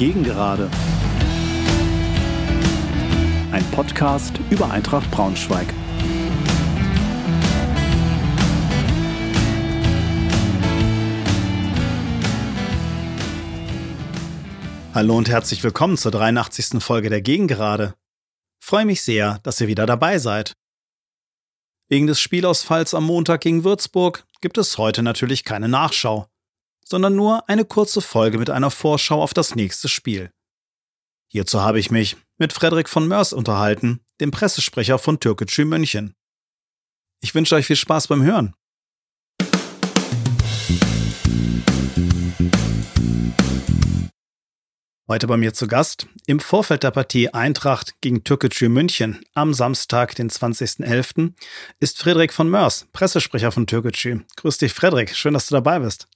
Gegengerade. Ein Podcast über Eintracht Braunschweig. Hallo und herzlich willkommen zur 83. Folge der Gegengerade. Freue mich sehr, dass ihr wieder dabei seid. Wegen des Spielausfalls am Montag gegen Würzburg gibt es heute natürlich keine Nachschau sondern nur eine kurze Folge mit einer Vorschau auf das nächste Spiel. Hierzu habe ich mich mit Frederik von Mörs unterhalten, dem Pressesprecher von Türkgücü München. Ich wünsche euch viel Spaß beim Hören. Heute bei mir zu Gast im Vorfeld der Partie Eintracht gegen Türkgücü München am Samstag, den 20.11., ist Frederik von Mörs, Pressesprecher von Türkgücü. Grüß dich, Frederik. Schön, dass du dabei bist.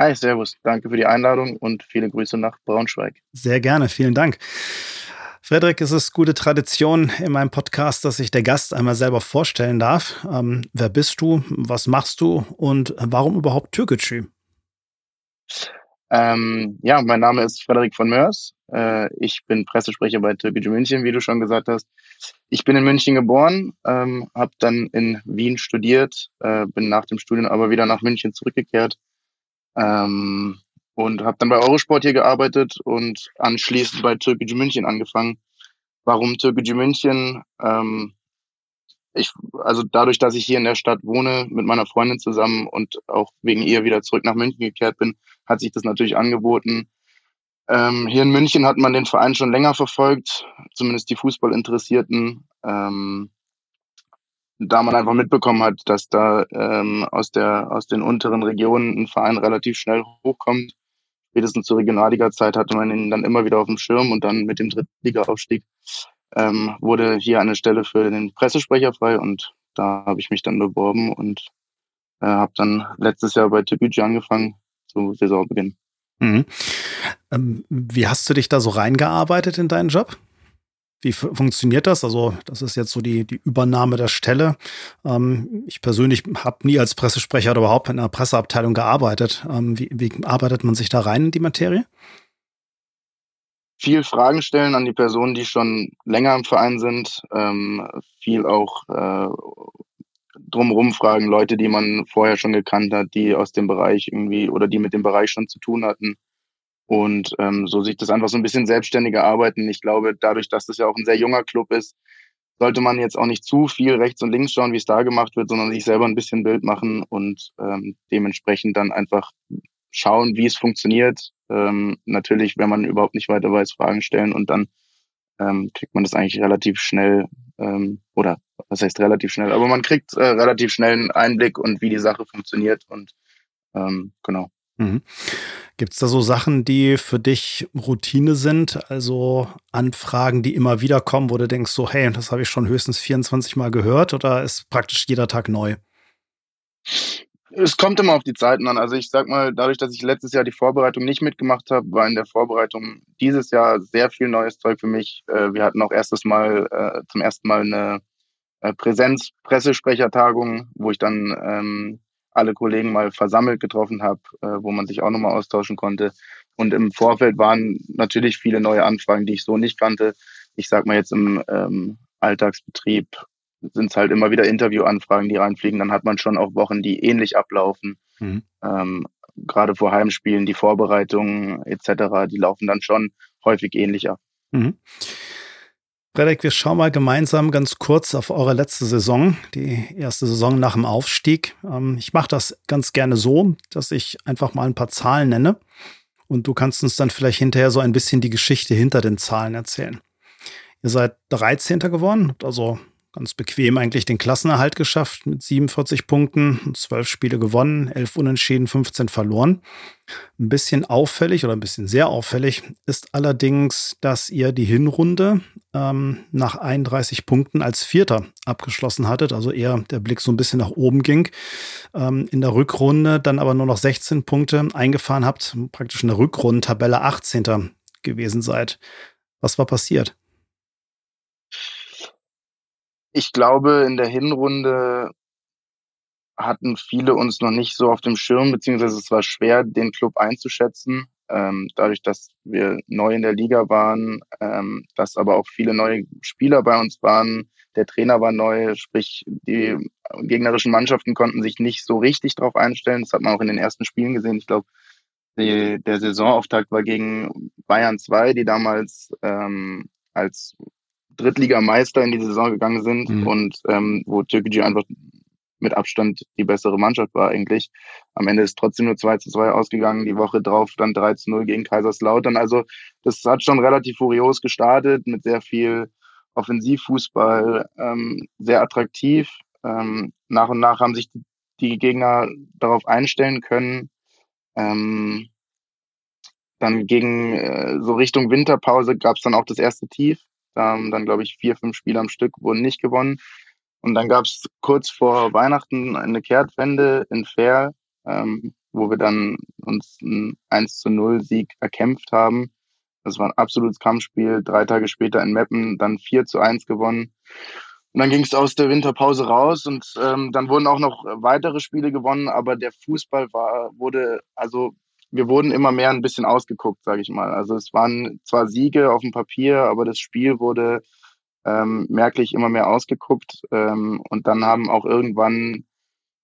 Hi, Servus. Danke für die Einladung und viele Grüße nach Braunschweig. Sehr gerne, vielen Dank. Frederik, es ist gute Tradition in meinem Podcast, dass sich der Gast einmal selber vorstellen darf. Ähm, wer bist du? Was machst du? Und warum überhaupt Türkgücü? Ähm, ja, mein Name ist Frederik von Mörs. Äh, ich bin Pressesprecher bei Türkgücü München, wie du schon gesagt hast. Ich bin in München geboren, ähm, habe dann in Wien studiert, äh, bin nach dem Studium aber wieder nach München zurückgekehrt ähm, und habe dann bei Eurosport hier gearbeitet und anschließend bei Türkgücü München angefangen. Warum Türkgücü München? Ähm, ich, also dadurch, dass ich hier in der Stadt wohne mit meiner Freundin zusammen und auch wegen ihr wieder zurück nach München gekehrt bin, hat sich das natürlich angeboten. Ähm, hier in München hat man den Verein schon länger verfolgt, zumindest die Fußballinteressierten. Ähm, da man einfach mitbekommen hat, dass da ähm, aus, der, aus den unteren Regionen ein Verein relativ schnell hochkommt. Spätestens zur Regionalliga-Zeit hatte man ihn dann immer wieder auf dem Schirm und dann mit dem Drittliga-Aufstieg ähm, wurde hier eine Stelle für den Pressesprecher frei und da habe ich mich dann beworben und äh, habe dann letztes Jahr bei Tibüci angefangen zu Saisonbeginn. Mhm. Ähm, wie hast du dich da so reingearbeitet in deinen Job? Wie funktioniert das? Also, das ist jetzt so die, die Übernahme der Stelle. Ähm, ich persönlich habe nie als Pressesprecher oder überhaupt in einer Presseabteilung gearbeitet. Ähm, wie, wie arbeitet man sich da rein in die Materie? Viel Fragen stellen an die Personen, die schon länger im Verein sind. Ähm, viel auch äh, drumherum fragen, Leute, die man vorher schon gekannt hat, die aus dem Bereich irgendwie oder die mit dem Bereich schon zu tun hatten. Und ähm, so sich das einfach so ein bisschen selbstständiger arbeiten. Ich glaube, dadurch, dass das ja auch ein sehr junger Club ist, sollte man jetzt auch nicht zu viel rechts und links schauen, wie es da gemacht wird, sondern sich selber ein bisschen Bild machen und ähm, dementsprechend dann einfach schauen, wie es funktioniert. Ähm, natürlich, wenn man überhaupt nicht weiter weiß, Fragen stellen und dann ähm, kriegt man das eigentlich relativ schnell ähm, oder was heißt relativ schnell, aber man kriegt äh, relativ schnell einen Einblick und wie die Sache funktioniert und ähm, genau. Mhm. Gibt es da so Sachen, die für dich Routine sind? Also Anfragen, die immer wieder kommen, wo du denkst, so, hey, das habe ich schon höchstens 24 Mal gehört oder ist praktisch jeder Tag neu? Es kommt immer auf die Zeiten an. Also ich sag mal, dadurch, dass ich letztes Jahr die Vorbereitung nicht mitgemacht habe, war in der Vorbereitung dieses Jahr sehr viel neues Zeug für mich. Äh, wir hatten auch erstes Mal äh, zum ersten Mal eine äh, Präsenz-Pressesprechertagung, wo ich dann ähm, alle Kollegen mal versammelt getroffen habe, äh, wo man sich auch nochmal austauschen konnte. Und im Vorfeld waren natürlich viele neue Anfragen, die ich so nicht kannte. Ich sag mal jetzt im ähm, Alltagsbetrieb sind es halt immer wieder Interviewanfragen, die reinfliegen. Dann hat man schon auch Wochen, die ähnlich ablaufen. Mhm. Ähm, Gerade vor Heimspielen, die Vorbereitungen etc., die laufen dann schon häufig ähnlich ab. Mhm. Frederik, wir schauen mal gemeinsam ganz kurz auf eure letzte Saison, die erste Saison nach dem Aufstieg. Ähm, ich mache das ganz gerne so, dass ich einfach mal ein paar Zahlen nenne und du kannst uns dann vielleicht hinterher so ein bisschen die Geschichte hinter den Zahlen erzählen. Ihr seid 13. geworden, habt also ganz bequem eigentlich den Klassenerhalt geschafft mit 47 Punkten, 12 Spiele gewonnen, 11 unentschieden, 15 verloren. Ein bisschen auffällig oder ein bisschen sehr auffällig ist allerdings, dass ihr die Hinrunde ähm, nach 31 Punkten als Vierter abgeschlossen hattet, also eher der Blick so ein bisschen nach oben ging. Ähm, in der Rückrunde dann aber nur noch 16 Punkte eingefahren habt, praktisch in der Rückrundentabelle 18. gewesen seid. Was war passiert? Ich glaube, in der Hinrunde hatten viele uns noch nicht so auf dem Schirm, beziehungsweise es war schwer, den Club einzuschätzen. ähm, dadurch, dass wir neu in der Liga waren, ähm, dass aber auch viele neue Spieler bei uns waren. Der Trainer war neu, sprich die gegnerischen Mannschaften konnten sich nicht so richtig darauf einstellen. Das hat man auch in den ersten Spielen gesehen. Ich glaube, der Saisonauftakt war gegen Bayern 2, die damals ähm, als Drittligameister in die Saison gegangen sind mhm. und ähm, wo Türkgücü einfach mit Abstand die bessere Mannschaft war eigentlich. Am Ende ist trotzdem nur 2 zu 2 ausgegangen, die Woche drauf dann 3 zu 0 gegen Kaiserslautern. Also das hat schon relativ furios gestartet mit sehr viel Offensivfußball, ähm, sehr attraktiv. Ähm, nach und nach haben sich die Gegner darauf einstellen können. Ähm, dann gegen äh, so Richtung Winterpause gab es dann auch das erste Tief. Haben dann, glaube ich, vier, fünf Spiele am Stück wurden nicht gewonnen. Und dann gab es kurz vor Weihnachten eine Kehrtwende in Fair, ähm, wo wir dann uns einen 1 zu 0 Sieg erkämpft haben. Das war ein absolutes Kampfspiel. Drei Tage später in Meppen dann 4 zu 1 gewonnen. Und dann ging es aus der Winterpause raus und ähm, dann wurden auch noch weitere Spiele gewonnen, aber der Fußball war, wurde, also wir wurden immer mehr ein bisschen ausgeguckt, sage ich mal. Also es waren zwar Siege auf dem Papier, aber das Spiel wurde ähm, merklich immer mehr ausgeguckt. Ähm, und dann haben auch irgendwann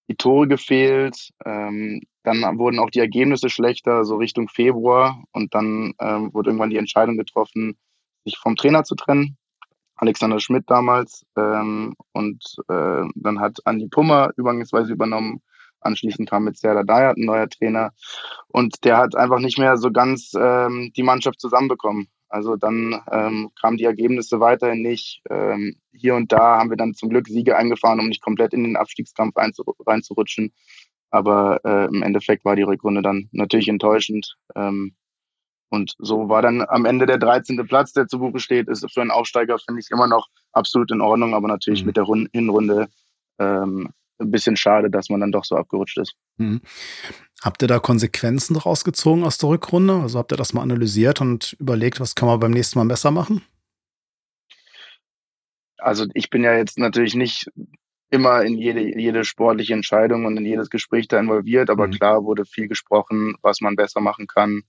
die Tore gefehlt. Ähm, dann wurden auch die Ergebnisse schlechter, so Richtung Februar. Und dann ähm, wurde irgendwann die Entscheidung getroffen, sich vom Trainer zu trennen. Alexander Schmidt damals. Ähm, und äh, dann hat Andi Pummer übergangsweise übernommen. Anschließend kam mit Serdar Dayat ein neuer Trainer. Und der hat einfach nicht mehr so ganz ähm, die Mannschaft zusammenbekommen. Also dann ähm, kamen die Ergebnisse weiterhin nicht. Ähm, hier und da haben wir dann zum Glück Siege eingefahren, um nicht komplett in den Abstiegskampf reinzurutschen. Aber äh, im Endeffekt war die Rückrunde dann natürlich enttäuschend. Ähm, und so war dann am Ende der 13. Platz, der zu Buche steht, ist für einen Aufsteiger, finde ich, immer noch absolut in Ordnung, aber natürlich mhm. mit der Hinrunde ähm, ein bisschen schade, dass man dann doch so abgerutscht ist. Mhm. Habt ihr da Konsequenzen rausgezogen aus der Rückrunde? Also habt ihr das mal analysiert und überlegt, was kann man beim nächsten Mal besser machen? Also ich bin ja jetzt natürlich nicht immer in jede, jede sportliche Entscheidung und in jedes Gespräch da involviert, aber mhm. klar wurde viel gesprochen, was man besser machen kann.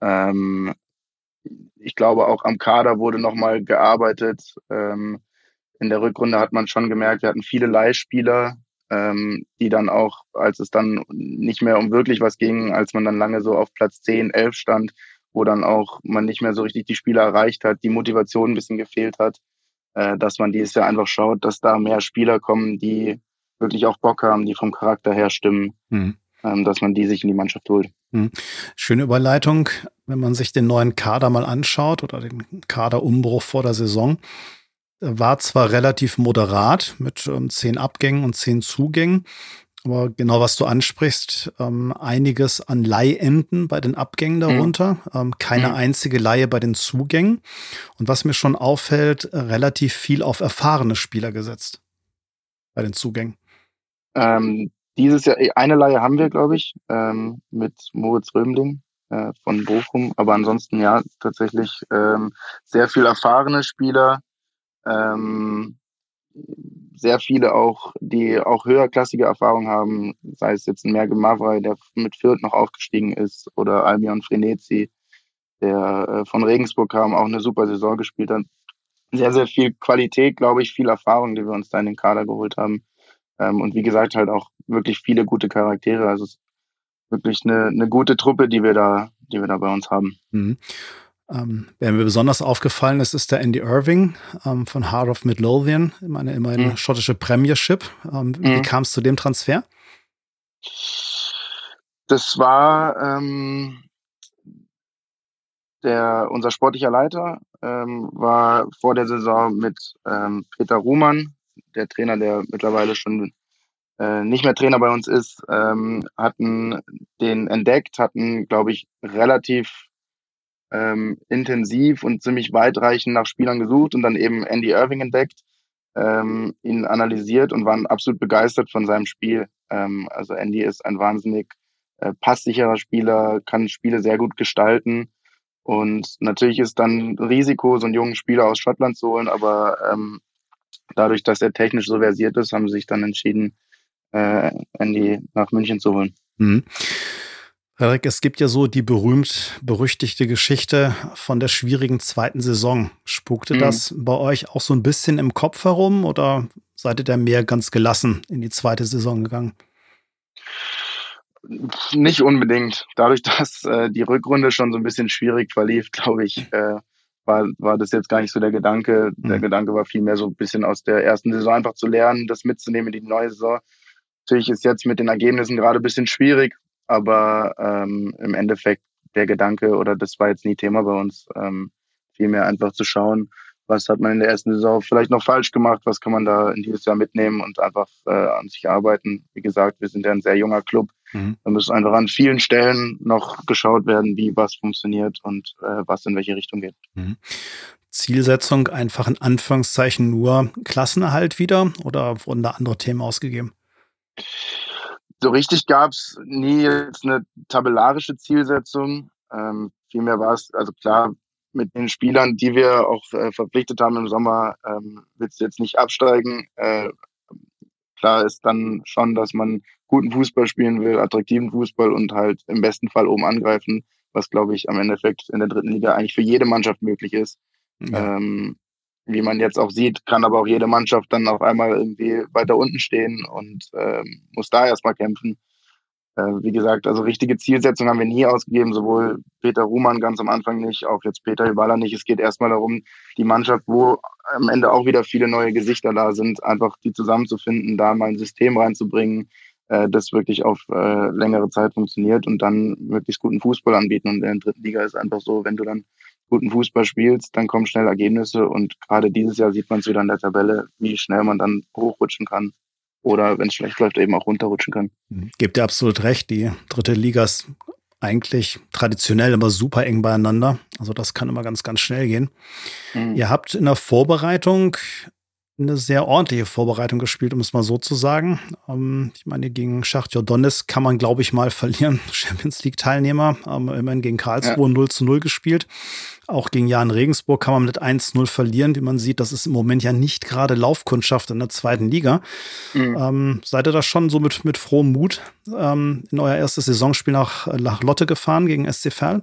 Ähm, ich glaube, auch am Kader wurde nochmal gearbeitet. Ähm, in der Rückrunde hat man schon gemerkt, wir hatten viele Leihspieler, ähm, die dann auch, als es dann nicht mehr um wirklich was ging, als man dann lange so auf Platz 10, 11 stand, wo dann auch man nicht mehr so richtig die Spieler erreicht hat, die Motivation ein bisschen gefehlt hat, äh, dass man dieses Jahr einfach schaut, dass da mehr Spieler kommen, die wirklich auch Bock haben, die vom Charakter her stimmen, mhm. ähm, dass man die sich in die Mannschaft holt. Mhm. Schöne Überleitung, wenn man sich den neuen Kader mal anschaut oder den Kaderumbruch vor der Saison war zwar relativ moderat mit ähm, zehn Abgängen und zehn Zugängen, aber genau was du ansprichst, ähm, einiges an Leihenden bei den Abgängen mhm. darunter, mhm. ähm, keine mhm. einzige Leihe bei den Zugängen. Und was mir schon auffällt, relativ viel auf erfahrene Spieler gesetzt bei den Zugängen. Ähm, dieses Jahr, eine Leihe haben wir, glaube ich, ähm, mit Moritz Römling äh, von Bochum, aber ansonsten ja tatsächlich ähm, sehr viel erfahrene Spieler, ähm, sehr viele auch, die auch höherklassige Erfahrung haben, sei es jetzt ein Merge Mavrei, der mit Fürth noch aufgestiegen ist, oder Albion Frenetzi, der äh, von Regensburg kam, auch eine super Saison gespielt hat. Sehr, sehr viel Qualität, glaube ich, viel Erfahrung, die wir uns da in den Kader geholt haben. Ähm, und wie gesagt, halt auch wirklich viele gute Charaktere. Also es ist wirklich eine, eine gute Truppe, die wir da, die wir da bei uns haben. Mhm. Ähm, wer mir besonders aufgefallen ist, ist der Andy Irving ähm, von Heart of Midlothian, meine immerhin mhm. schottische Premiership. Ähm, mhm. Wie kam es zu dem Transfer? Das war ähm, der, unser sportlicher Leiter, ähm, war vor der Saison mit ähm, Peter Ruhmann, der Trainer, der mittlerweile schon äh, nicht mehr Trainer bei uns ist, hatten den entdeckt, hatten, glaube ich, relativ ähm, intensiv und ziemlich weitreichend nach Spielern gesucht und dann eben Andy Irving entdeckt, ähm, ihn analysiert und waren absolut begeistert von seinem Spiel. Ähm, also Andy ist ein wahnsinnig äh, passsicherer Spieler, kann Spiele sehr gut gestalten. Und natürlich ist dann Risiko, so einen jungen Spieler aus Schottland zu holen, aber ähm, dadurch, dass er technisch so versiert ist, haben sie sich dann entschieden, äh, Andy nach München zu holen. Mhm. Frederik, es gibt ja so die berühmt-berüchtigte Geschichte von der schwierigen zweiten Saison. Spukte mhm. das bei euch auch so ein bisschen im Kopf herum oder seid ihr da mehr ganz gelassen in die zweite Saison gegangen? Nicht unbedingt. Dadurch, dass äh, die Rückrunde schon so ein bisschen schwierig verlief, glaube ich, äh, war, war das jetzt gar nicht so der Gedanke. Der mhm. Gedanke war vielmehr so ein bisschen aus der ersten Saison einfach zu lernen, das mitzunehmen in die neue Saison. Natürlich ist jetzt mit den Ergebnissen gerade ein bisschen schwierig, aber ähm, im Endeffekt der Gedanke, oder das war jetzt nie Thema bei uns, ähm, vielmehr einfach zu schauen, was hat man in der ersten Saison vielleicht noch falsch gemacht, was kann man da in dieses Jahr mitnehmen und einfach äh, an sich arbeiten. Wie gesagt, wir sind ja ein sehr junger Club. Mhm. Da müssen einfach an vielen Stellen noch geschaut werden, wie was funktioniert und äh, was in welche Richtung geht. Mhm. Zielsetzung einfach in Anführungszeichen nur Klassenerhalt wieder oder wurden da andere Themen ausgegeben? So richtig gab es nie jetzt eine tabellarische Zielsetzung. Ähm, vielmehr war es, also klar, mit den Spielern, die wir auch äh, verpflichtet haben im Sommer, ähm, wird es jetzt nicht absteigen. Äh, klar ist dann schon, dass man guten Fußball spielen will, attraktiven Fußball und halt im besten Fall oben angreifen, was glaube ich am Endeffekt in der dritten Liga eigentlich für jede Mannschaft möglich ist. Ja. Ähm, wie man jetzt auch sieht, kann aber auch jede Mannschaft dann auf einmal irgendwie weiter unten stehen und ähm, muss da erstmal kämpfen. Äh, wie gesagt, also richtige Zielsetzung haben wir nie ausgegeben, sowohl Peter Ruhmann ganz am Anfang nicht, auch jetzt Peter Hüballer nicht. Es geht erstmal darum, die Mannschaft, wo am Ende auch wieder viele neue Gesichter da sind, einfach die zusammenzufinden, da mal ein System reinzubringen, äh, das wirklich auf äh, längere Zeit funktioniert und dann möglichst guten Fußball anbieten. Und in der dritten Liga ist einfach so, wenn du dann guten Fußball spielst, dann kommen schnell Ergebnisse und gerade dieses Jahr sieht man es wieder in der Tabelle, wie schnell man dann hochrutschen kann oder wenn es schlecht läuft, eben auch runterrutschen kann. Mhm. Gebt ihr absolut recht, die dritte Liga ist eigentlich traditionell immer super eng beieinander. Also das kann immer ganz, ganz schnell gehen. Mhm. Ihr habt in der Vorbereitung eine sehr ordentliche Vorbereitung gespielt, um es mal so zu sagen. Ähm, ich meine, gegen Schachtjor Donetsk kann man, glaube ich, mal verlieren. Champions League-Teilnehmer, ähm, immerhin gegen Karlsruhe ja. 0 zu 0 gespielt. Auch gegen Jan Regensburg kann man mit 1-0 verlieren. Wie man sieht, das ist im Moment ja nicht gerade Laufkundschaft in der zweiten Liga. Mhm. Ähm, seid ihr da schon so mit, mit frohem Mut ähm, in euer erstes Saisonspiel nach, nach Lotte gefahren gegen SC Verl?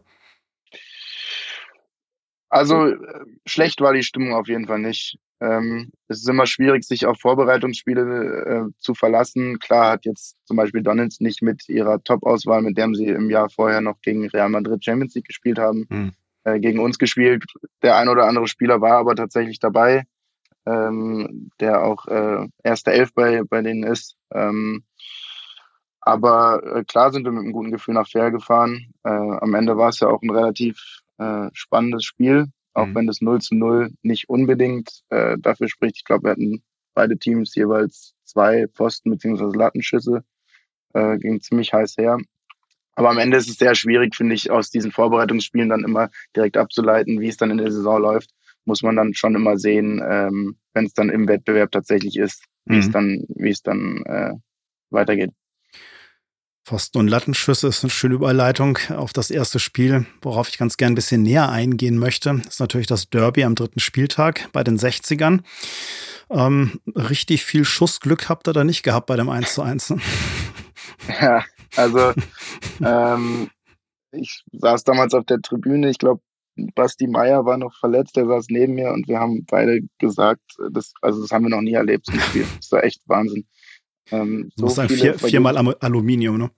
Also äh, schlecht war die Stimmung auf jeden Fall nicht. Ähm, es ist immer schwierig, sich auf Vorbereitungsspiele äh, zu verlassen. Klar hat jetzt zum Beispiel Donalds nicht mit ihrer Top-Auswahl, mit der sie im Jahr vorher noch gegen Real Madrid Champions League gespielt haben, mhm. äh, gegen uns gespielt. Der ein oder andere Spieler war aber tatsächlich dabei, ähm, der auch äh, erste Elf bei, bei denen ist. Ähm, aber äh, klar sind wir mit einem guten Gefühl nach Fair gefahren. Äh, am Ende war es ja auch ein relativ äh, spannendes Spiel auch mhm. wenn das 0 zu 0 nicht unbedingt äh, dafür spricht. Ich glaube, wir hatten beide Teams jeweils zwei Pfosten bzw. Lattenschüsse, äh, ging ziemlich heiß her. Aber am Ende ist es sehr schwierig, finde ich, aus diesen Vorbereitungsspielen dann immer direkt abzuleiten, wie es dann in der Saison läuft. Muss man dann schon immer sehen, ähm, wenn es dann im Wettbewerb tatsächlich ist, wie mhm. es dann, wie es dann äh, weitergeht. Pfosten- und Lattenschüsse ist eine schöne Überleitung auf das erste Spiel, worauf ich ganz gern ein bisschen näher eingehen möchte. Das ist natürlich das Derby am dritten Spieltag bei den 60ern. Ähm, richtig viel Schussglück habt ihr da nicht gehabt bei dem 1 zu 1. Ne? Ja, also ähm, ich saß damals auf der Tribüne, ich glaube, Basti Meier war noch verletzt, der saß neben mir und wir haben beide gesagt, das, also das haben wir noch nie erlebt im Spiel. Das war echt Wahnsinn. Ähm, so ist vier, viermal Aluminium, ne?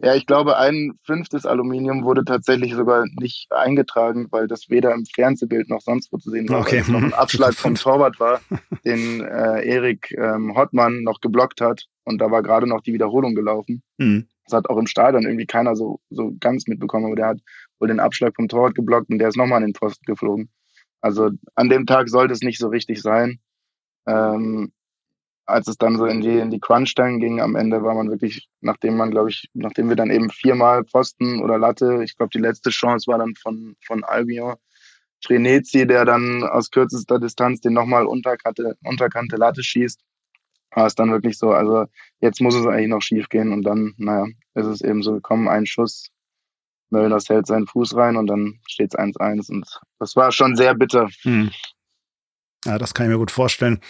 Ja, ich glaube, ein fünftes Aluminium wurde tatsächlich sogar nicht eingetragen, weil das weder im Fernsehbild noch sonst wo zu sehen war. Okay. Weil es noch ein Abschlag vom Torwart war, den äh, Erik ähm, Hottmann noch geblockt hat. Und da war gerade noch die Wiederholung gelaufen. Mhm. Das hat auch im Stadion irgendwie keiner so, so ganz mitbekommen, aber der hat wohl den Abschlag vom Torwart geblockt und der ist nochmal an den Posten geflogen. Also an dem Tag sollte es nicht so richtig sein. Ähm, als es dann so in die, in die Crunch-Stellen ging, am Ende war man wirklich, nachdem man, glaube ich, nachdem wir dann eben viermal Pfosten oder Latte, ich glaube, die letzte Chance war dann von, von Albion Strenezi, der dann aus kürzester Distanz den nochmal Unterkante, Unterkante Latte schießt, war es dann wirklich so, also jetzt muss es eigentlich noch schief gehen und dann, naja, ist es eben so gekommen, ein Schuss, Möllers hält seinen Fuß rein und dann steht es 1-1 und das war schon sehr bitter. Hm. Ja, das kann ich mir gut vorstellen.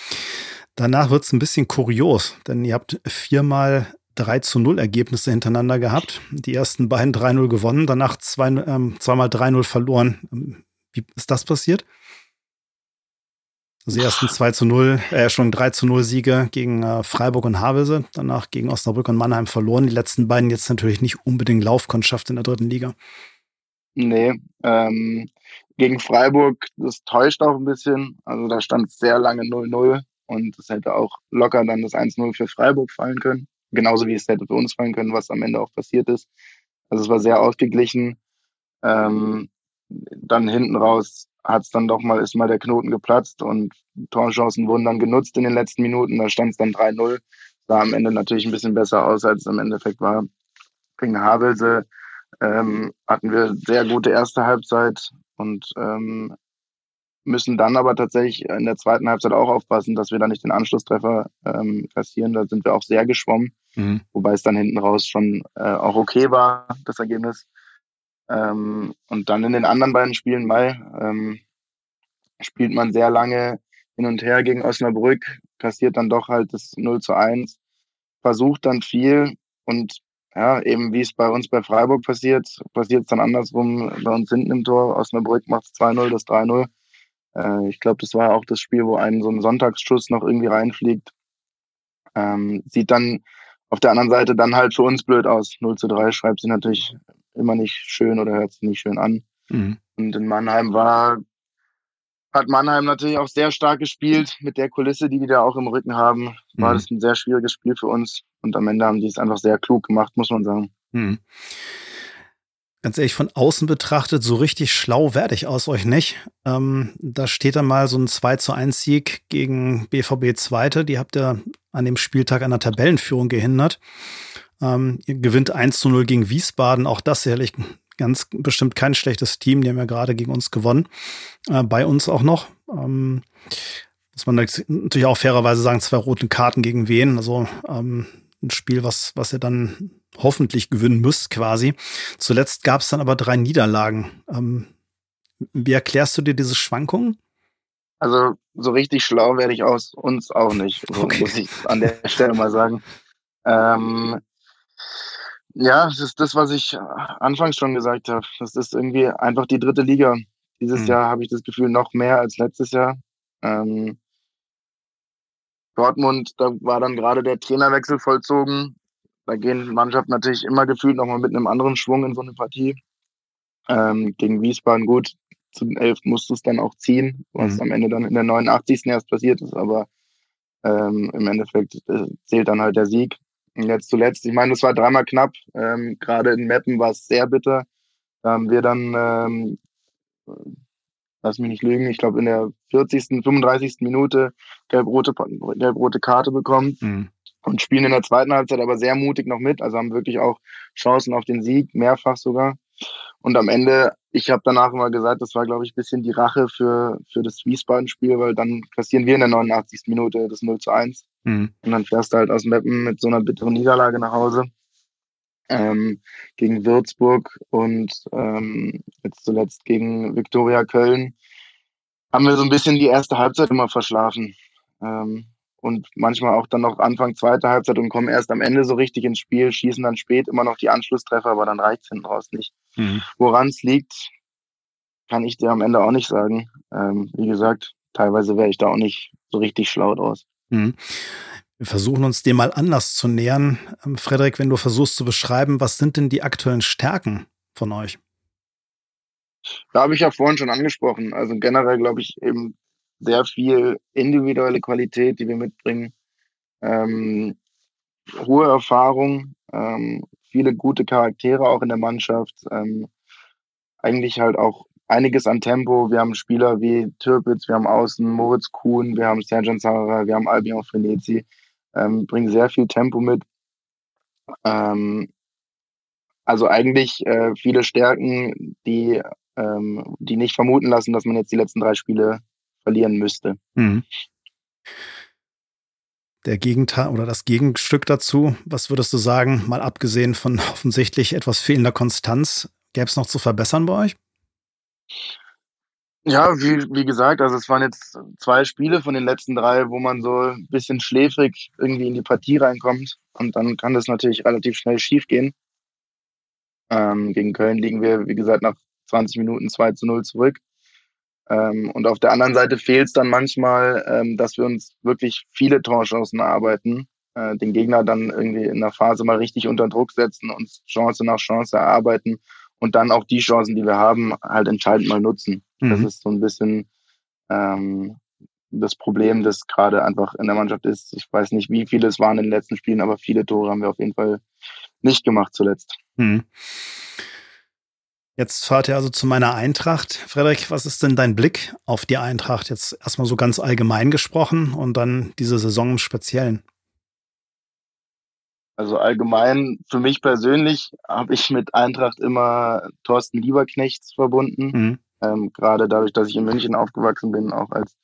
Danach wird es ein bisschen kurios, denn ihr habt viermal 3 zu 0 Ergebnisse hintereinander gehabt. Die ersten beiden 3-0 gewonnen, danach zwei, ähm, zweimal 3-0 verloren. Wie ist das passiert? Also die ersten 2 zu 0, äh, schon 3 zu 0 Siege gegen äh, Freiburg und Havelse, danach gegen Osnabrück und Mannheim verloren. Die letzten beiden jetzt natürlich nicht unbedingt Laufkundschaft in der dritten Liga. Nee, ähm, gegen Freiburg, das täuscht auch ein bisschen. Also da stand sehr lange 0-0 und es hätte auch locker dann das 1-0 für Freiburg fallen können. Genauso wie es hätte für uns fallen können, was am Ende auch passiert ist. Also es war sehr ausgeglichen. Ähm, dann hinten raus hat es dann doch mal, ist mal der Knoten geplatzt und Torchancen wurden dann genutzt in den letzten Minuten. Da stand es dann 3-0. Sah am Ende natürlich ein bisschen besser aus, als es im Endeffekt war. Gegen Havelse ähm, hatten wir sehr gute erste Halbzeit und ähm, müssen dann aber tatsächlich in der zweiten Halbzeit auch aufpassen, dass wir da nicht den Anschlusstreffer ähm, kassieren. Da sind wir auch sehr geschwommen, mhm. wobei es dann hinten raus schon äh, auch okay war, das Ergebnis. Ähm, und dann in den anderen beiden Spielen Mai ähm, spielt man sehr lange hin und her gegen Osnabrück, kassiert dann doch halt das 0 zu 1, versucht dann viel und ja, eben wie es bei uns bei Freiburg passiert, passiert es dann andersrum bei uns hinten im Tor. Osnabrück macht 2-0, das 3-0. Äh, ich glaube, das war auch das Spiel, wo einen so ein Sonntagsschuss noch irgendwie reinfliegt. Ähm, sieht dann auf der anderen Seite dann halt für uns blöd aus. 0 zu 3 schreibt sie natürlich immer nicht schön oder hört sich nicht schön an. Mhm. Und in Mannheim war, hat Mannheim natürlich auch sehr stark gespielt mit der Kulisse, die die da auch im Rücken haben. War mhm. das ein sehr schwieriges Spiel für uns. Und am Ende haben die es einfach sehr klug gemacht, muss man sagen. Mhm. Ganz ehrlich, von außen betrachtet, so richtig schlau werde ich aus euch nicht. Ähm, da steht dann mal so ein 2 zu 1 Sieg gegen BVB Zweite. Die habt ihr an dem Spieltag an der Tabellenführung gehindert. Ähm, ihr gewinnt 1 zu 0 gegen Wiesbaden. Auch das sicherlich ganz bestimmt kein schlechtes Team. Die haben ja gerade gegen uns gewonnen. Äh, bei uns auch noch. Ähm, muss man natürlich auch fairerweise sagen, zwei roten Karten gegen wen. Also ähm, ein Spiel, was, was ihr dann hoffentlich gewinnen müsst, quasi. Zuletzt gab es dann aber drei Niederlagen. Ähm, wie erklärst du dir diese Schwankungen? Also so richtig schlau werde ich aus uns auch nicht, okay. muss ich an der Stelle mal sagen. Ähm, ja, das ist das, was ich anfangs schon gesagt habe. Das ist irgendwie einfach die dritte Liga. Dieses mhm. Jahr habe ich das Gefühl noch mehr als letztes Jahr. Ähm, Dortmund, da war dann gerade der Trainerwechsel vollzogen. Da gehen Mannschaften natürlich immer gefühlt nochmal mit einem anderen Schwung in so eine Partie. Ähm, gegen Wiesbaden gut, zum 11 musst du es dann auch ziehen, was mhm. am Ende dann in der 89. erst passiert ist, aber ähm, im Endeffekt äh, zählt dann halt der Sieg. Und jetzt zuletzt, ich meine, das war dreimal knapp. Ähm, Gerade in Meppen war es sehr bitter. Da haben wir dann, ähm, lass mich nicht lügen, ich glaube in der 40., 35. Minute gelb-rote gelb Karte bekommen. Mhm. Und spielen in der zweiten Halbzeit aber sehr mutig noch mit. Also haben wirklich auch Chancen auf den Sieg, mehrfach sogar. Und am Ende, ich habe danach immer gesagt, das war, glaube ich, ein bisschen die Rache für, für das Wiesbaden-Spiel, weil dann kassieren wir in der 89. Minute das 0 zu 1. Mhm. Und dann fährst du halt aus Meppen mit so einer bitteren Niederlage nach Hause. Ähm, gegen Würzburg und ähm, jetzt zuletzt gegen Viktoria Köln haben wir so ein bisschen die erste Halbzeit immer verschlafen. Ähm, und manchmal auch dann noch Anfang zweite Halbzeit und kommen erst am Ende so richtig ins Spiel, schießen dann spät immer noch die Anschlusstreffer, aber dann reicht es hinten raus nicht. Mhm. Woran es liegt, kann ich dir am Ende auch nicht sagen. Ähm, wie gesagt, teilweise wäre ich da auch nicht so richtig schlau draus. Mhm. Wir versuchen uns dem mal anders zu nähern. Ähm, Frederik, wenn du versuchst zu beschreiben, was sind denn die aktuellen Stärken von euch? Da habe ich ja vorhin schon angesprochen. Also generell glaube ich eben sehr viel individuelle Qualität, die wir mitbringen, ähm, hohe Erfahrung, ähm, viele gute Charaktere auch in der Mannschaft, ähm, eigentlich halt auch einiges an Tempo. Wir haben Spieler wie Türpitz, wir haben Außen Moritz Kuhn, wir haben Serjan Zara, wir haben Albion Frenetzi, ähm, bringen sehr viel Tempo mit. Ähm, also eigentlich äh, viele Stärken, die, ähm, die nicht vermuten lassen, dass man jetzt die letzten drei Spiele verlieren müsste. Mhm. Der Gegenteil oder das Gegenstück dazu, was würdest du sagen, mal abgesehen von offensichtlich etwas fehlender Konstanz, gäbe es noch zu verbessern bei euch? Ja, wie, wie gesagt, also es waren jetzt zwei Spiele von den letzten drei, wo man so ein bisschen schläfrig irgendwie in die Partie reinkommt. Und dann kann das natürlich relativ schnell schief gehen. Ähm, gegen Köln liegen wir, wie gesagt, nach 20 Minuten 2 zu 0 zurück. Ähm, und auf der anderen Seite fehlt es dann manchmal, ähm, dass wir uns wirklich viele Torchancen erarbeiten, äh, den Gegner dann irgendwie in der Phase mal richtig unter Druck setzen, uns Chance nach Chance erarbeiten und dann auch die Chancen, die wir haben, halt entscheidend mal nutzen. Mhm. Das ist so ein bisschen ähm, das Problem, das gerade einfach in der Mannschaft ist. Ich weiß nicht, wie viele es waren in den letzten Spielen, aber viele Tore haben wir auf jeden Fall nicht gemacht zuletzt. Mhm. Jetzt fahrt ihr also zu meiner Eintracht. Frederik, was ist denn dein Blick auf die Eintracht? Jetzt erstmal so ganz allgemein gesprochen und dann diese Saison im Speziellen. Also allgemein, für mich persönlich habe ich mit Eintracht immer Thorsten Lieberknechts verbunden. Mhm. Ähm, Gerade dadurch, dass ich in München aufgewachsen bin, auch als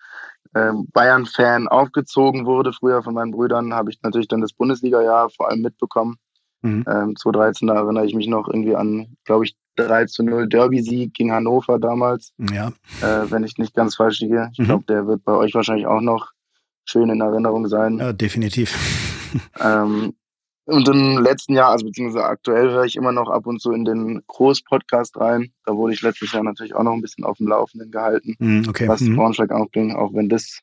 ähm, Bayern-Fan aufgezogen wurde, früher von meinen Brüdern, habe ich natürlich dann das Bundesliga-Jahr vor allem mitbekommen. Mhm. Ähm, 2013, da erinnere ich mich noch irgendwie an, glaube ich, 3 zu 0 Derby-Sieg gegen Hannover damals. Ja. Äh, wenn ich nicht ganz falsch liege. Ich mhm. glaube, der wird bei euch wahrscheinlich auch noch schön in Erinnerung sein. Ja, definitiv. ähm, und im letzten Jahr, also beziehungsweise aktuell höre ich immer noch ab und zu in den Groß-Podcast rein. Da wurde ich letztes Jahr natürlich auch noch ein bisschen auf dem Laufenden gehalten, mhm, okay. was mhm. Braunschweig auch ging, auch wenn das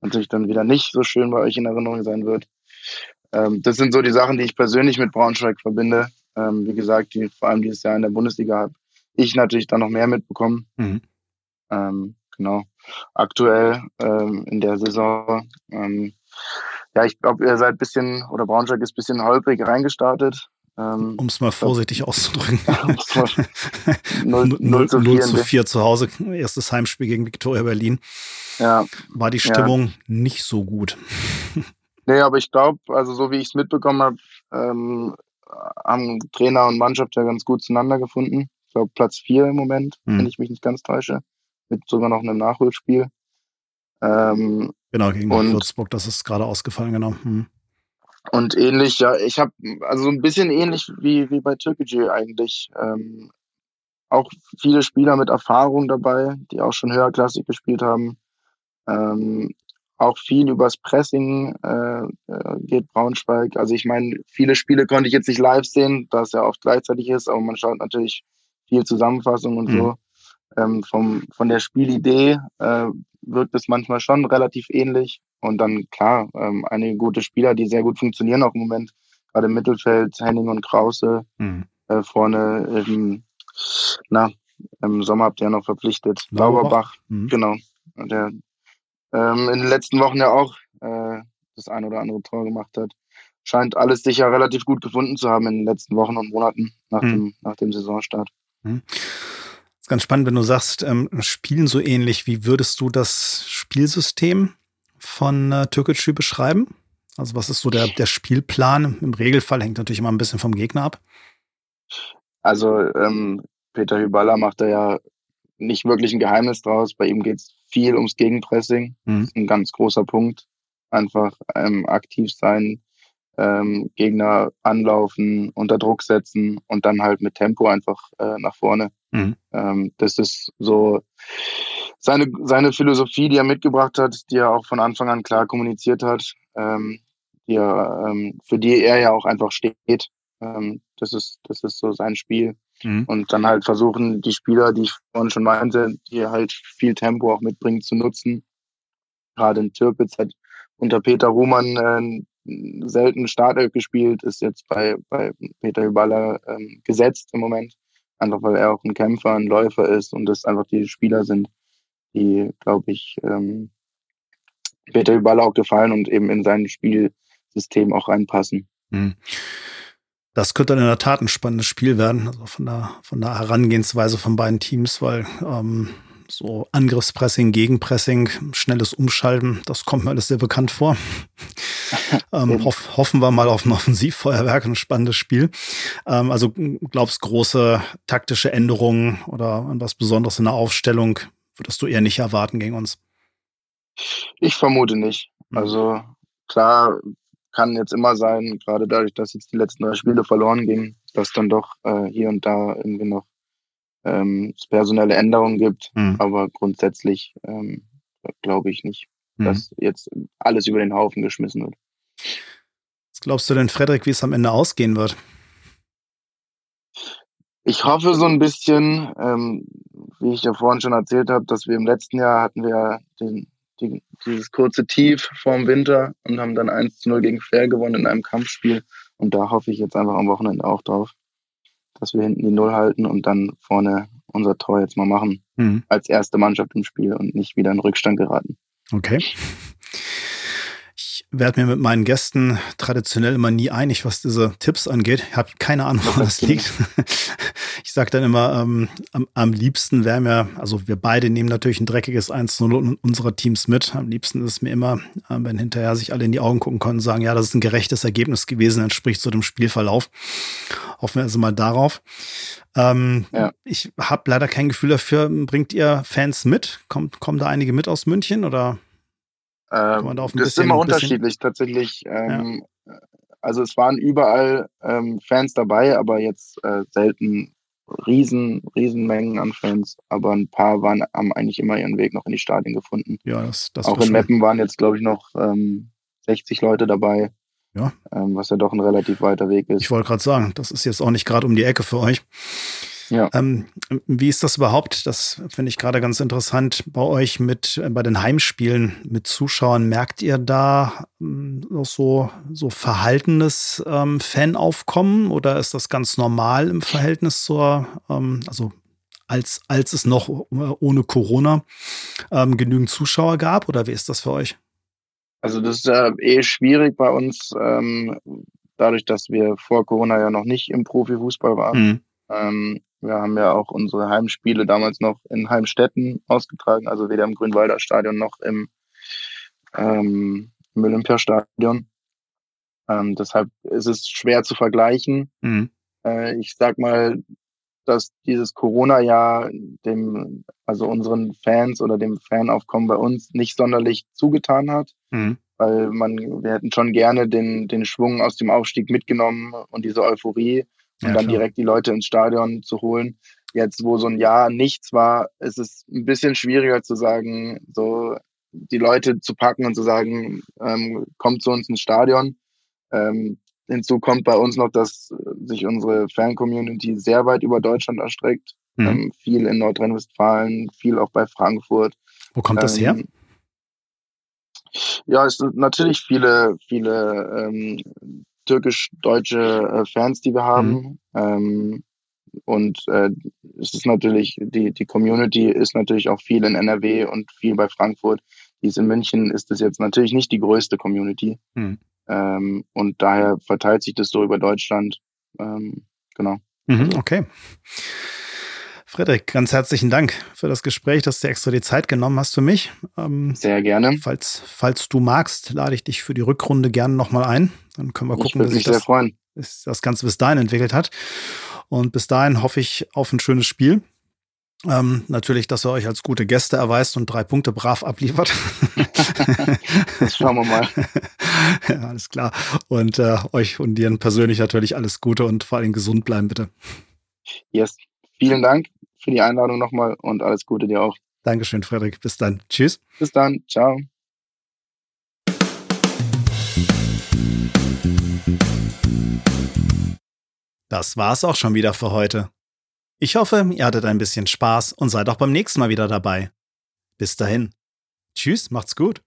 natürlich dann wieder nicht so schön bei euch in Erinnerung sein wird. Ähm, das sind so die Sachen, die ich persönlich mit Braunschweig verbinde. Ähm, wie gesagt, die vor allem dieses Jahr in der Bundesliga habe ich natürlich dann noch mehr mitbekommen. Mhm. Ähm, genau. Aktuell ähm, in der Saison, ähm, ja, ich glaube, ihr seid ein bisschen, oder Braunschweig ist ein bisschen holprig reingestartet. Ähm, um es mal vorsichtig glaub, auszudrücken. 0, 0, zu 4, 0 zu 4 zu Hause, erstes Heimspiel gegen Viktoria Berlin. Ja. War die Stimmung ja. nicht so gut. Nee, aber ich glaube, also so wie ich es mitbekommen habe, ähm, haben Trainer und Mannschaft ja ganz gut zueinander gefunden. Ich glaube Platz vier im Moment, mhm. wenn ich mich nicht ganz täusche. Mit sogar noch einem Nachholspiel. Ähm, genau, gegen und, Würzburg, das ist gerade ausgefallen, genau. Mhm. Und ähnlich, ja, ich habe, also ein bisschen ähnlich wie, wie bei Türkgücü eigentlich. Ähm, auch viele Spieler mit Erfahrung dabei, die auch schon höherklassig gespielt haben. Ähm, auch viel übers Pressing äh, äh, geht Braunschweig. Also ich meine, viele Spiele konnte ich jetzt nicht live sehen, da es ja oft gleichzeitig ist, aber man schaut natürlich viel Zusammenfassung und mhm. so. Ähm, vom, von der Spielidee äh, wirkt es manchmal schon relativ ähnlich. Und dann, klar, ähm, einige gute Spieler, die sehr gut funktionieren auch im Moment. Gerade im Mittelfeld, Henning und Krause. Mhm. Äh, vorne, ähm, na, im Sommer habt ihr ja noch verpflichtet. Lauberbach, mhm. genau. Der ähm, in den letzten Wochen ja auch äh, das ein oder andere Tor gemacht hat. Scheint alles sich ja relativ gut gefunden zu haben in den letzten Wochen und Monaten nach, mhm. dem, nach dem Saisonstart. Mhm. Das ist ganz spannend, wenn du sagst, ähm, spielen so ähnlich. Wie würdest du das Spielsystem von äh, Türkgücü beschreiben? Also was ist so der, der Spielplan? Im Regelfall hängt natürlich immer ein bisschen vom Gegner ab. Also ähm, Peter Hyballa macht da ja nicht wirklich ein Geheimnis draus. Bei ihm geht es viel ums Gegenpressing. Mhm. Das ist ein ganz großer Punkt. Einfach ähm, aktiv sein, ähm, Gegner anlaufen, unter Druck setzen und dann halt mit Tempo einfach äh, nach vorne. Mhm. Ähm, das ist so seine, seine Philosophie, die er mitgebracht hat, die er auch von Anfang an klar kommuniziert hat, ähm, die er, ähm, für die er ja auch einfach steht. Ähm, das ist, das ist so sein Spiel. Mhm. Und dann halt versuchen, die Spieler, die ich vorhin schon meinte, die halt viel Tempo auch mitbringen, zu nutzen. Gerade in Türpitz hat unter Peter Ruhmann äh, selten Startelf gespielt, ist jetzt bei, bei Peter Hüballer ähm, gesetzt im Moment. Einfach weil er auch ein Kämpfer, ein Läufer ist und das einfach die Spieler sind, die, glaube ich, ähm, Peter Hüballer auch gefallen und eben in sein Spielsystem auch reinpassen. Mhm. Das könnte dann in der Tat ein spannendes Spiel werden, also von der, von der Herangehensweise von beiden Teams, weil ähm, so Angriffspressing, Gegenpressing, schnelles Umschalten, das kommt mir alles sehr bekannt vor. ähm, hoff, hoffen wir mal auf ein Offensivfeuerwerk, ein spannendes Spiel. Ähm, also glaubst große taktische Änderungen oder was Besonderes in der Aufstellung würdest du eher nicht erwarten gegen uns? Ich vermute nicht. Hm. Also klar, kann jetzt immer sein, gerade dadurch, dass jetzt die letzten drei Spiele verloren gingen, dass dann doch äh, hier und da irgendwie noch ähm, es personelle Änderungen gibt. Mhm. Aber grundsätzlich ähm, glaube ich nicht, mhm. dass jetzt alles über den Haufen geschmissen wird. Was glaubst du denn, Frederik, wie es am Ende ausgehen wird? Ich hoffe so ein bisschen, ähm, wie ich ja vorhin schon erzählt habe, dass wir im letzten Jahr hatten wir den, die, dieses kurze Tief vorm Winter und haben dann 1 zu 0 gegen Fair gewonnen in einem Kampfspiel. Und da hoffe ich jetzt einfach am Wochenende auch drauf, dass wir hinten die Null halten und dann vorne unser Tor jetzt mal machen. Mhm. Als erste Mannschaft im Spiel und nicht wieder in Rückstand geraten. Okay werde mir mit meinen Gästen traditionell immer nie einig, was diese Tipps angeht. Ich habe keine Ahnung, woran das liegt. Ich sage dann immer, ähm, am, am, liebsten wäre mir, also wir beide nehmen natürlich ein dreckiges 1-0 unserer Teams mit. Am liebsten ist es mir immer, äh, wenn hinterher sich alle in die Augen gucken können und sagen, ja, das ist ein gerechtes Ergebnis gewesen, entspricht so dem Spielverlauf. Hoffen wir also mal darauf. Ähm, ja. Ich habe leider kein Gefühl dafür. Bringt ihr Fans mit? Kommt, kommen da einige mit aus München oder? Ähm, das bisschen, ist immer unterschiedlich tatsächlich. Ähm, ja. Also es waren überall ähm, Fans dabei, aber jetzt äh, selten riesen, Riesenmengen an Fans. Aber ein paar waren, haben eigentlich immer ihren Weg noch in die Stadien gefunden. Ja, das, das Auch in Meppen waren jetzt, glaube ich, noch 60 ähm, Leute dabei. Ja. Ähm, was ja doch ein relativ weiter Weg ist. Ich wollte gerade sagen, das ist jetzt auch nicht gerade um die Ecke für euch. Ja. Ähm, wie ist das überhaupt? Das finde ich gerade ganz interessant bei euch mit äh, bei den Heimspielen mit Zuschauern. Merkt ihr da ähm, so, so verhaltenes ähm, Fanaufkommen oder ist das ganz normal im Verhältnis zur, ähm, also als, als es noch äh, ohne Corona ähm, genügend Zuschauer gab? Oder wie ist das für euch? Also das ist äh, eh schwierig bei uns, ähm, dadurch, dass wir vor Corona ja noch nicht im Profifußball waren. Mhm. Ähm, wir haben ja auch unsere Heimspiele damals noch in Heimstetten ausgetragen, also weder im Grünwalder Stadion noch im, ähm, im Olympiastadion. Ähm, deshalb ist es schwer zu vergleichen. Mhm. Äh, ich sag mal, dass dieses Corona-Jahr dem, also unseren Fans oder dem Fanaufkommen bei uns nicht sonderlich zugetan hat. Mhm. Weil man, wir hätten schon gerne den, den Schwung aus dem Aufstieg mitgenommen und diese Euphorie und ja, dann klar. direkt die Leute ins Stadion zu holen. Jetzt, wo so ein Jahr nichts war, ist es ein bisschen schwieriger zu sagen, so die Leute zu packen und zu sagen, ähm, kommt zu uns ins Stadion. Ähm, hinzu kommt bei uns noch, dass sich unsere Fan-Community sehr weit über Deutschland erstreckt. Mhm. Ähm, viel in Nordrhein-Westfalen, viel auch bei Frankfurt. Wo kommt das her? Ähm, ja, es sind natürlich viele, viele ähm, türkisch-deutsche äh, Fans, die wir haben. Mhm. Ähm, und äh, es ist natürlich, die, die Community ist natürlich auch viel in NRW und viel bei Frankfurt. Die ist in München ist das jetzt natürlich nicht die größte Community. Mhm. Ähm, und daher verteilt sich das so über Deutschland. Ähm, genau. Mhm, okay. Frederik, ganz herzlichen Dank für das Gespräch, dass du extra die Zeit genommen hast für mich. Ähm, Sehr gerne. Falls, falls du magst, lade ich dich für die Rückrunde gerne nochmal ein. Dann können wir gucken, wie sich das, das Ganze bis dahin entwickelt hat. Und bis dahin hoffe ich auf ein schönes Spiel. Ähm, natürlich, dass er euch als gute Gäste erweist und drei Punkte brav abliefert. das schauen wir mal. ja, alles klar. Und äh, euch und dir persönlich natürlich alles Gute und vor allem gesund bleiben, bitte. Yes. Vielen Dank für die Einladung nochmal und alles Gute dir auch. Dankeschön, Frederik. Bis dann. Tschüss. Bis dann. Ciao. Das war's auch schon wieder für heute. Ich hoffe, ihr hattet ein bisschen Spaß und seid auch beim nächsten Mal wieder dabei. Bis dahin. Tschüss, macht's gut.